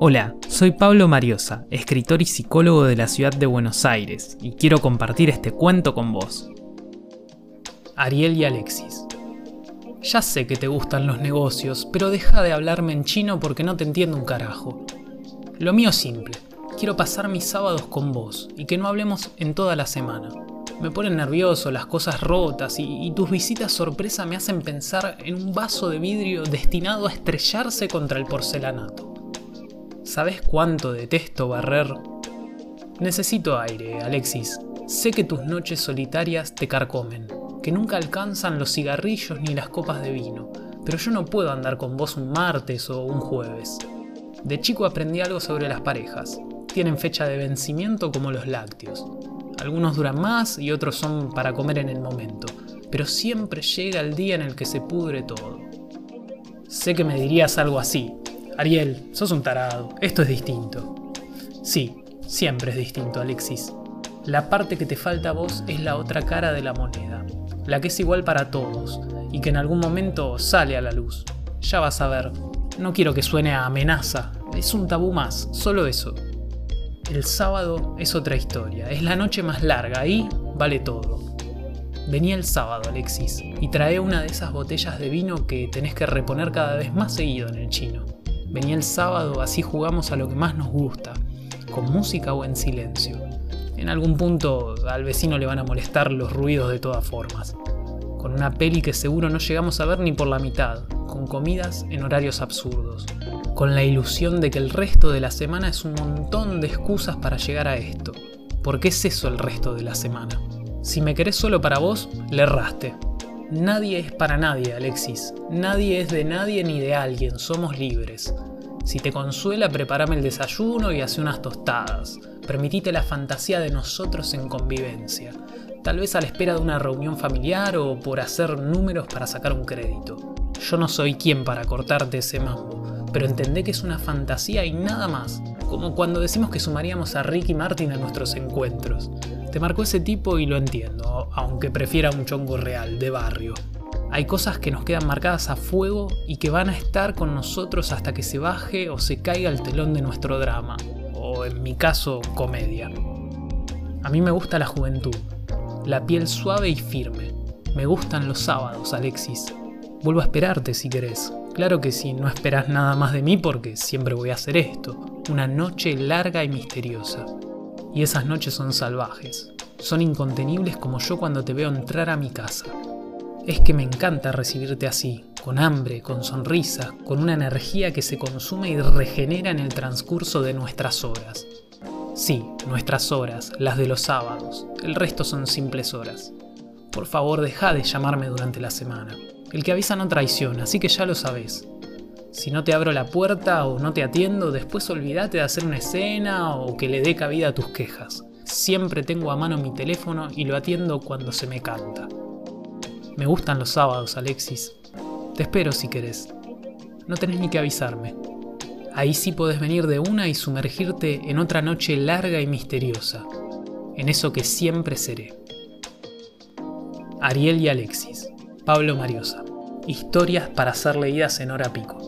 Hola, soy Pablo Mariosa, escritor y psicólogo de la ciudad de Buenos Aires, y quiero compartir este cuento con vos. Ariel y Alexis. Ya sé que te gustan los negocios, pero deja de hablarme en chino porque no te entiendo un carajo. Lo mío es simple. Quiero pasar mis sábados con vos y que no hablemos en toda la semana. Me ponen nervioso las cosas rotas y, y, tus visitas sorpresa me hacen pensar en un vaso de vidrio destinado a estrellarse contra el porcelanato. ¿Sabes cuánto detesto barrer? Necesito aire, Alexis. Sé que tus noches solitarias te carcomen, que nunca alcanzan los cigarrillos ni las copas de vino, pero yo no puedo andar con vos un martes o un jueves. De chico aprendí algo sobre las parejas. Tienen fecha de vencimiento como los lácteos. Algunos duran más y otros son para comer en el momento, pero siempre llega el día en el que se pudre todo. Sé que me dirías algo así. Ariel, sos un tarado, esto es distinto. Sí, siempre es distinto, Alexis. La parte que te falta a vos es la otra cara de la moneda, la que es igual para todos y que en algún momento sale a la luz. Ya vas a ver, no quiero que suene a amenaza, es un tabú más, solo eso. El sábado es otra historia, es la noche más larga, ahí vale todo. Venía el sábado, Alexis, y trae una de esas botellas de vino que tenés que reponer cada vez más seguido en el chino. Venía el sábado, así jugamos a lo que más nos gusta, con música o en silencio. En algún punto al vecino le van a molestar los ruidos de todas formas. Con una peli que seguro no llegamos a ver ni por la mitad, con comidas en horarios absurdos, con la ilusión de que el resto de la semana es un montón de excusas para llegar a esto. Porque es eso el resto de la semana. Si me querés solo para vos, le erraste. Nadie es para nadie, Alexis. Nadie es de nadie ni de alguien, somos libres. Si te consuela, prepárame el desayuno y hace unas tostadas. Permitite la fantasía de nosotros en convivencia. Tal vez a la espera de una reunión familiar o por hacer números para sacar un crédito. Yo no soy quien para cortarte ese mambo pero entendé que es una fantasía y nada más, como cuando decimos que sumaríamos a Ricky Martin a nuestros encuentros. Te marcó ese tipo y lo entiendo, aunque prefiera un chongo real, de barrio. Hay cosas que nos quedan marcadas a fuego y que van a estar con nosotros hasta que se baje o se caiga el telón de nuestro drama, o en mi caso, comedia. A mí me gusta la juventud, la piel suave y firme. Me gustan los sábados, Alexis. Vuelvo a esperarte si querés. Claro que sí, no esperás nada más de mí porque siempre voy a hacer esto. Una noche larga y misteriosa. Y esas noches son salvajes. Son incontenibles como yo cuando te veo entrar a mi casa. Es que me encanta recibirte así, con hambre, con sonrisa, con una energía que se consume y regenera en el transcurso de nuestras horas. Sí, nuestras horas, las de los sábados. El resto son simples horas. Por favor, deja de llamarme durante la semana. El que avisa no traiciona, así que ya lo sabes. Si no te abro la puerta o no te atiendo, después olvídate de hacer una escena o que le dé cabida a tus quejas. Siempre tengo a mano mi teléfono y lo atiendo cuando se me canta. Me gustan los sábados, Alexis. Te espero si querés. No tenés ni que avisarme. Ahí sí podés venir de una y sumergirte en otra noche larga y misteriosa. En eso que siempre seré. Ariel y Alexis. Pablo Mariosa. Historias para ser leídas en hora pico.